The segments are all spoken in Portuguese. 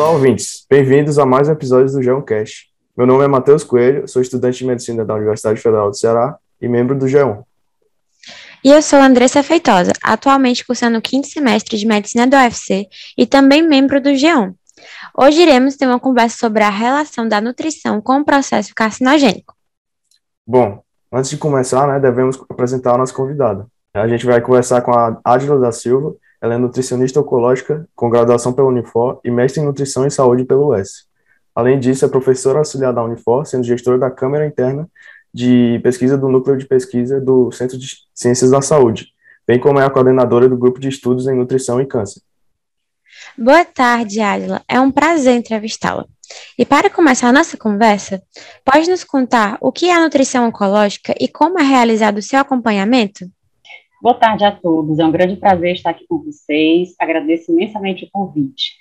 Olá, ouvintes. Bem-vindos a mais um episódio do Geoncast. Meu nome é Matheus Coelho, sou estudante de medicina da Universidade Federal do Ceará e membro do G1. E eu sou Andressa Feitosa, atualmente cursando o quinto semestre de medicina do UFC e também membro do G1. Hoje iremos ter uma conversa sobre a relação da nutrição com o processo carcinogênico. Bom, antes de começar, né, devemos apresentar a nossa convidada. A gente vai conversar com a Ádila da Silva, ela é nutricionista oncológica com graduação pela Unifor e mestre em nutrição e saúde pelo UES. Além disso, é professora auxiliar da Unifor, sendo gestora da Câmara Interna de pesquisa do Núcleo de Pesquisa do Centro de Ciências da Saúde, bem como é a coordenadora do Grupo de Estudos em Nutrição e Câncer. Boa tarde, Adila. É um prazer entrevistá-la. E para começar a nossa conversa, pode nos contar o que é a nutrição oncológica e como é realizado o seu acompanhamento? Boa tarde a todos. É um grande prazer estar aqui com vocês. Agradeço imensamente o convite.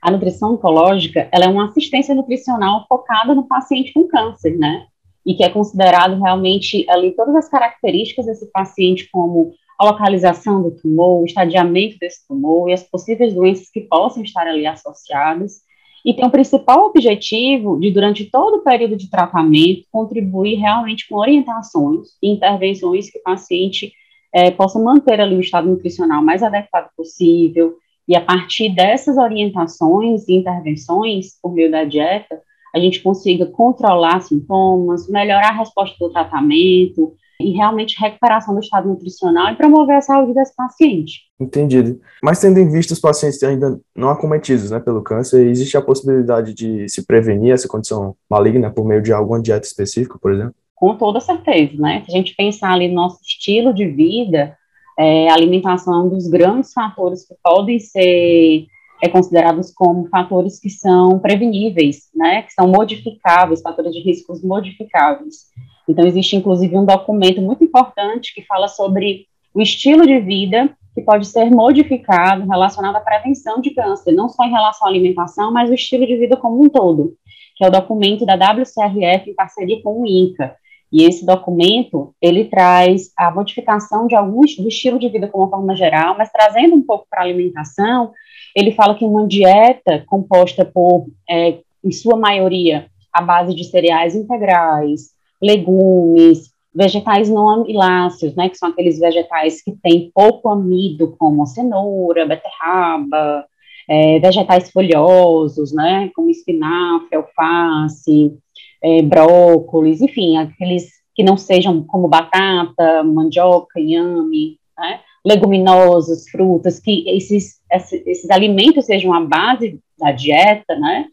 A nutrição oncológica, ela é uma assistência nutricional focada no paciente com câncer, né? e que é considerado realmente ali todas as características desse paciente, como a localização do tumor, o estadiamento desse tumor e as possíveis doenças que possam estar ali associadas, e tem o principal objetivo de, durante todo o período de tratamento, contribuir realmente com orientações e intervenções que o paciente é, possa manter ali o estado nutricional mais adequado possível, e a partir dessas orientações e intervenções, por meio da dieta, a gente consiga controlar sintomas, melhorar a resposta do tratamento e realmente recuperação do estado nutricional e promover a saúde desse paciente. Entendido. Mas tendo em vista os pacientes ainda não acometidos né, pelo câncer, existe a possibilidade de se prevenir essa condição maligna por meio de alguma dieta específica, por exemplo? Com toda certeza, né? Se a gente pensar ali no nosso estilo de vida, é, alimentação é um dos grandes fatores que podem ser é considerados como fatores que são preveníveis, né, que são modificáveis, fatores de riscos modificáveis. Então, existe inclusive um documento muito importante que fala sobre o estilo de vida que pode ser modificado relacionado à prevenção de câncer, não só em relação à alimentação, mas o estilo de vida como um todo, que é o documento da WCRF em parceria com o INCA. E esse documento, ele traz a modificação de alguns do estilo de vida como forma geral, mas trazendo um pouco para a alimentação, ele fala que uma dieta composta por, é, em sua maioria, a base de cereais integrais, legumes, vegetais não amiláceos, né, que são aqueles vegetais que têm pouco amido, como cenoura, beterraba, é, vegetais folhosos, né, como espinafre, alface, é, brócolis, enfim, aqueles que não sejam como batata, mandioca, inhame, né, leguminosos, frutas, que esses, esses alimentos sejam a base da dieta, né,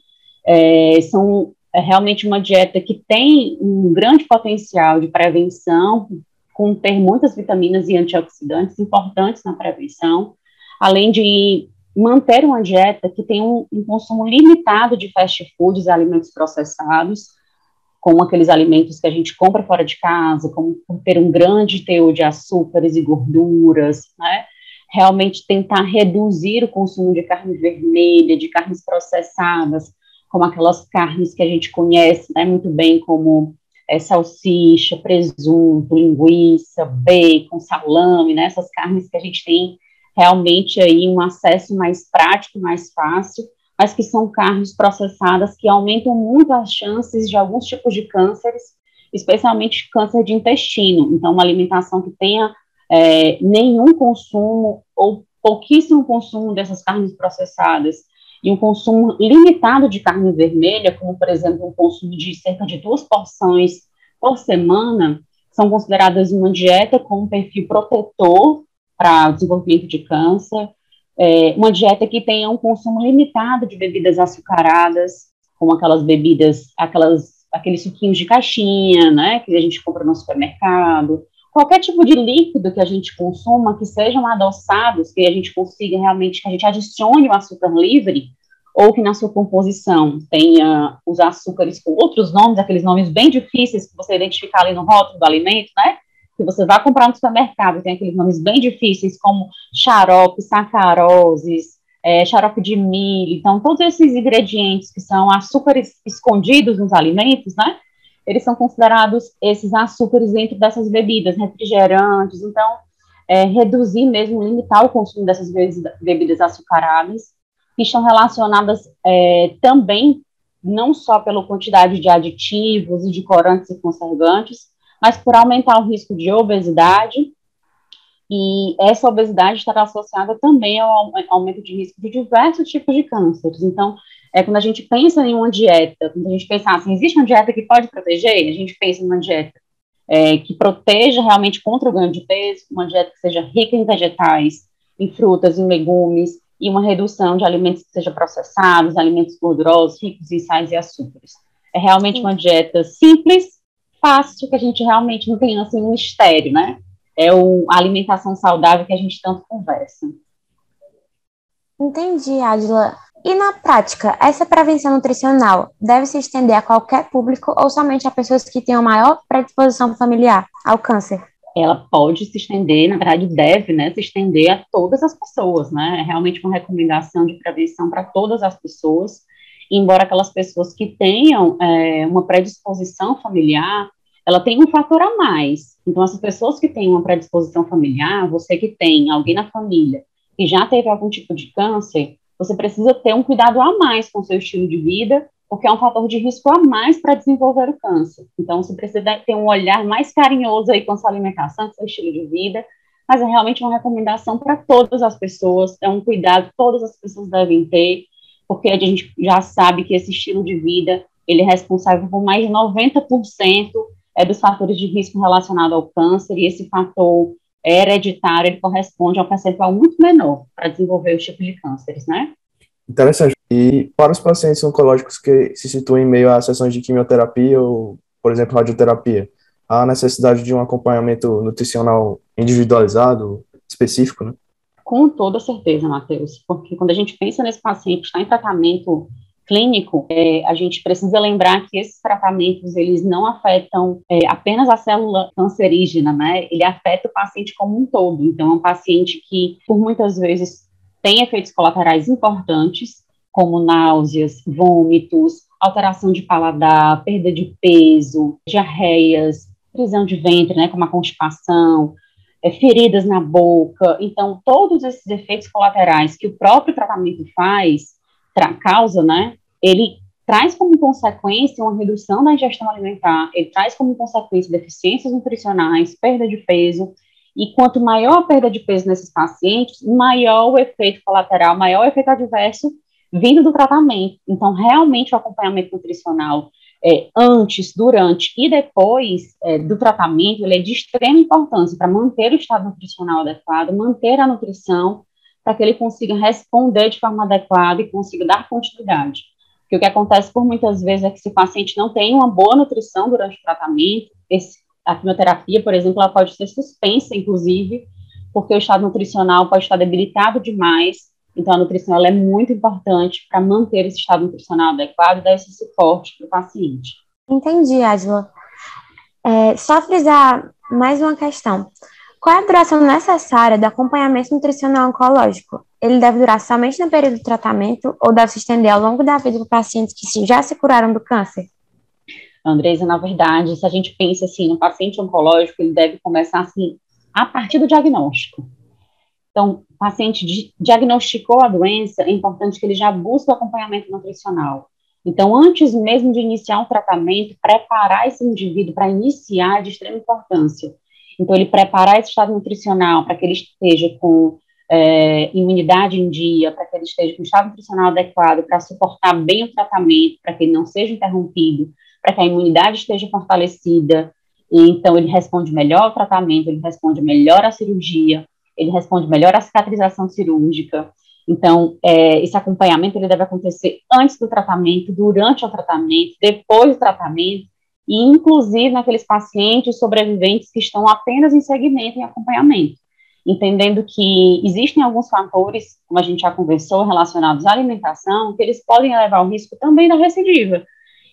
é, são é realmente uma dieta que tem um grande potencial de prevenção, com ter muitas vitaminas e antioxidantes importantes na prevenção, além de manter uma dieta que tem um, um consumo limitado de fast foods, alimentos processados, com aqueles alimentos que a gente compra fora de casa, como ter um grande teor de açúcares e gorduras, né? Realmente tentar reduzir o consumo de carne vermelha, de carnes processadas, como aquelas carnes que a gente conhece né, muito bem, como é, salsicha, presunto, linguiça, bacon, salame, né? Essas carnes que a gente tem realmente aí um acesso mais prático, mais fácil, mas que são carnes processadas que aumentam muito as chances de alguns tipos de cânceres, especialmente câncer de intestino. Então, uma alimentação que tenha é, nenhum consumo ou pouquíssimo consumo dessas carnes processadas e um consumo limitado de carne vermelha, como, por exemplo, um consumo de cerca de duas porções por semana, são consideradas uma dieta com um perfil protetor para desenvolvimento de câncer, é, uma dieta que tenha um consumo limitado de bebidas açucaradas, como aquelas bebidas, aquelas, aqueles suquinhos de caixinha, né, que a gente compra no supermercado, qualquer tipo de líquido que a gente consuma, que sejam adoçados, que a gente consiga realmente, que a gente adicione o açúcar livre, ou que na sua composição tenha os açúcares com outros nomes, aqueles nomes bem difíceis que você identificar ali no rótulo do alimento, né, que você vai comprar no supermercado, tem aqueles nomes bem difíceis, como xarope, sacaroses, é, xarope de milho, então todos esses ingredientes que são açúcares escondidos nos alimentos, né, eles são considerados esses açúcares dentro dessas bebidas, refrigerantes, então, é, reduzir mesmo, limitar o consumo dessas bebidas açucaradas, que estão relacionadas é, também não só pela quantidade de aditivos e de corantes e conservantes, mas por aumentar o risco de obesidade, e essa obesidade estará associada também ao aumento de risco de diversos tipos de cânceres. Então, é quando a gente pensa em uma dieta, quando a gente pensa assim, existe uma dieta que pode proteger, a gente pensa em uma dieta é, que proteja realmente contra o ganho de peso, uma dieta que seja rica em vegetais, em frutas, em legumes, e uma redução de alimentos que sejam processados, alimentos gordurosos, ricos em sais e açúcares. É realmente uma dieta simples, fácil, que a gente realmente não tem assim um mistério, né? É o, a alimentação saudável que a gente tanto conversa. Entendi, Adila. E na prática, essa prevenção nutricional deve se estender a qualquer público ou somente a pessoas que tenham maior predisposição familiar ao câncer? ela pode se estender, na verdade deve, né, se estender a todas as pessoas, né, é realmente uma recomendação de prevenção para todas as pessoas, embora aquelas pessoas que tenham é, uma predisposição familiar, ela tem um fator a mais, então essas pessoas que têm uma predisposição familiar, você que tem alguém na família que já teve algum tipo de câncer, você precisa ter um cuidado a mais com o seu estilo de vida porque é um fator de risco a mais para desenvolver o câncer. Então, você precisa ter um olhar mais carinhoso aí com a sua alimentação, com seu estilo de vida, mas é realmente uma recomendação para todas as pessoas, é um cuidado que todas as pessoas devem ter, porque a gente já sabe que esse estilo de vida, ele é responsável por mais de 90% é, dos fatores de risco relacionado ao câncer, e esse fator hereditário, ele corresponde a um percentual muito menor para desenvolver os tipos de cânceres, né? Interessante. E para os pacientes oncológicos que se situam em meio a sessões de quimioterapia ou, por exemplo, radioterapia, há necessidade de um acompanhamento nutricional individualizado, específico, né? Com toda certeza, Matheus, porque quando a gente pensa nesse paciente que está em tratamento clínico, é, a gente precisa lembrar que esses tratamentos, eles não afetam é, apenas a célula cancerígena, né? Ele afeta o paciente como um todo. Então, é um paciente que, por muitas vezes, tem efeitos colaterais importantes, como náuseas, vômitos, alteração de paladar, perda de peso, diarreias, prisão de ventre, né, como a constipação, é, feridas na boca. Então, todos esses efeitos colaterais que o próprio tratamento faz, causa, né, ele traz como consequência uma redução da ingestão alimentar, ele traz como consequência deficiências nutricionais, perda de peso, e quanto maior a perda de peso nesses pacientes, maior o efeito colateral, maior o efeito adverso vindo do tratamento. Então, realmente, o acompanhamento nutricional é, antes, durante e depois é, do tratamento, ele é de extrema importância para manter o estado nutricional adequado, manter a nutrição, para que ele consiga responder de forma adequada e consiga dar continuidade. Porque o que acontece por muitas vezes é que se o paciente não tem uma boa nutrição durante o tratamento, esse, a quimioterapia, por exemplo, ela pode ser suspensa, inclusive, porque o estado nutricional pode estar debilitado demais então, a nutrição é muito importante para manter esse estado nutricional adequado e dar esse suporte para o paciente. Entendi, Adila. É, só frisar mais uma questão. Qual é a duração necessária do acompanhamento nutricional oncológico? Ele deve durar somente no período de tratamento ou deve se estender ao longo da vida para pacientes que já se curaram do câncer? Andresa, na verdade, se a gente pensa assim, no paciente oncológico, ele deve começar assim a partir do diagnóstico. Então, o paciente diagnosticou a doença, é importante que ele já busque o acompanhamento nutricional. Então, antes mesmo de iniciar um tratamento, preparar esse indivíduo para iniciar é de extrema importância. Então, ele preparar esse estado nutricional para que ele esteja com é, imunidade em dia, para que ele esteja com estado nutricional adequado, para suportar bem o tratamento, para que ele não seja interrompido, para que a imunidade esteja fortalecida. E, então, ele responde melhor ao tratamento, ele responde melhor à cirurgia, ele responde melhor à cicatrização cirúrgica. Então, é, esse acompanhamento ele deve acontecer antes do tratamento, durante o tratamento, depois do tratamento, e inclusive naqueles pacientes sobreviventes que estão apenas em segmento em acompanhamento, entendendo que existem alguns fatores, como a gente já conversou, relacionados à alimentação, que eles podem levar ao risco também da recidiva.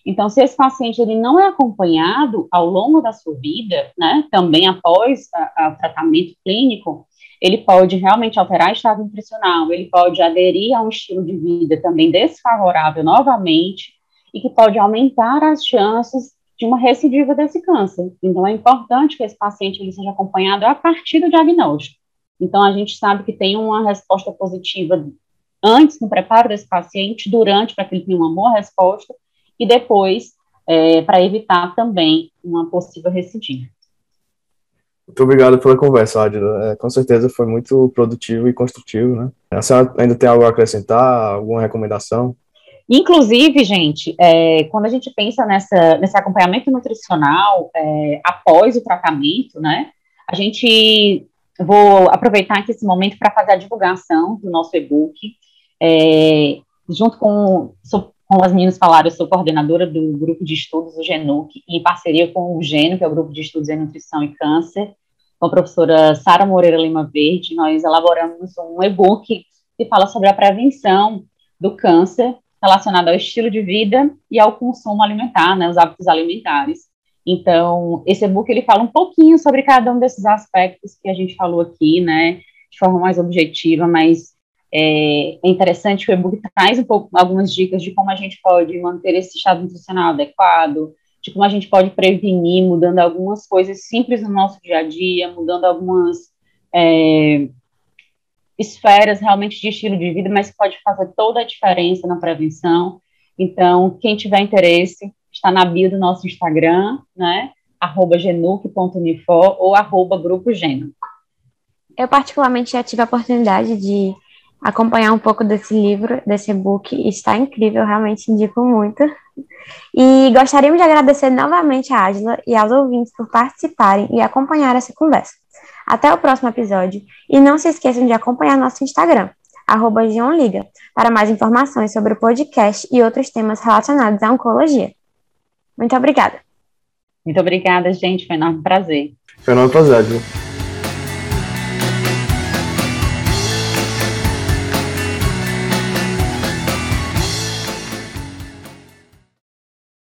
Então, se esse paciente ele não é acompanhado ao longo da sua vida, né, também após o tratamento clínico, ele pode realmente alterar o estado nutricional, ele pode aderir a um estilo de vida também desfavorável novamente e que pode aumentar as chances de uma recidiva desse câncer. Então, é importante que esse paciente ele seja acompanhado a partir do diagnóstico. Então, a gente sabe que tem uma resposta positiva antes no preparo desse paciente, durante para que ele tenha uma boa resposta e depois é, para evitar também uma possível recidiva. Muito obrigado pela conversa, Adila. É, com certeza foi muito produtivo e construtivo, né? A senhora ainda tem algo a acrescentar, alguma recomendação? Inclusive, gente, é, quando a gente pensa nessa, nesse acompanhamento nutricional é, após o tratamento, né? A gente vou aproveitar aqui esse momento para fazer a divulgação do nosso e-book. É, junto com, como as meninas falaram, eu sou coordenadora do grupo de estudos, do GENUC, em parceria com o GENO, que é o grupo de estudos em nutrição e câncer, com a professora Sara Moreira Lima Verde, nós elaboramos um e-book que fala sobre a prevenção do câncer relacionado ao estilo de vida e ao consumo alimentar, né, os hábitos alimentares. Então, esse e-book ele fala um pouquinho sobre cada um desses aspectos que a gente falou aqui, né, de forma mais objetiva, mas é, interessante que o e-book traz um pouco algumas dicas de como a gente pode manter esse estado nutricional adequado, de como a gente pode prevenir, mudando algumas coisas simples no nosso dia a dia, mudando algumas é, esferas realmente de estilo de vida, mas pode fazer toda a diferença na prevenção. Então, quem tiver interesse, está na bio do nosso Instagram, né? arroba genuc.unifor ou arroba grupo geno. Eu particularmente já tive a oportunidade de acompanhar um pouco desse livro, desse e-book, está incrível, realmente indico muito. E gostaríamos de agradecer novamente a Ágila e aos ouvintes por participarem e acompanhar essa conversa. Até o próximo episódio e não se esqueçam de acompanhar nosso Instagram, arroba Liga, para mais informações sobre o podcast e outros temas relacionados à oncologia. Muito obrigada. Muito obrigada, gente. Foi um enorme prazer. Foi um enorme prazer,